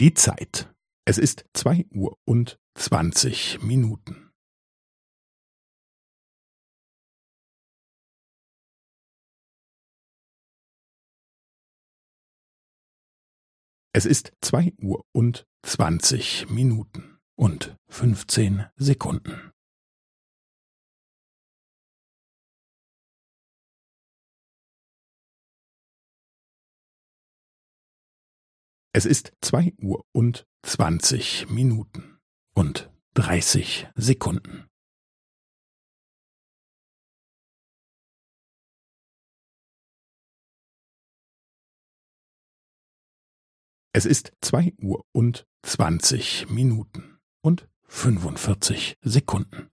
Die Zeit. Es ist zwei Uhr und zwanzig Minuten. Es ist zwei Uhr und zwanzig Minuten und fünfzehn Sekunden. Es ist zwei Uhr und zwanzig Minuten und dreißig Sekunden. Es ist zwei Uhr und zwanzig Minuten und fünfundvierzig Sekunden.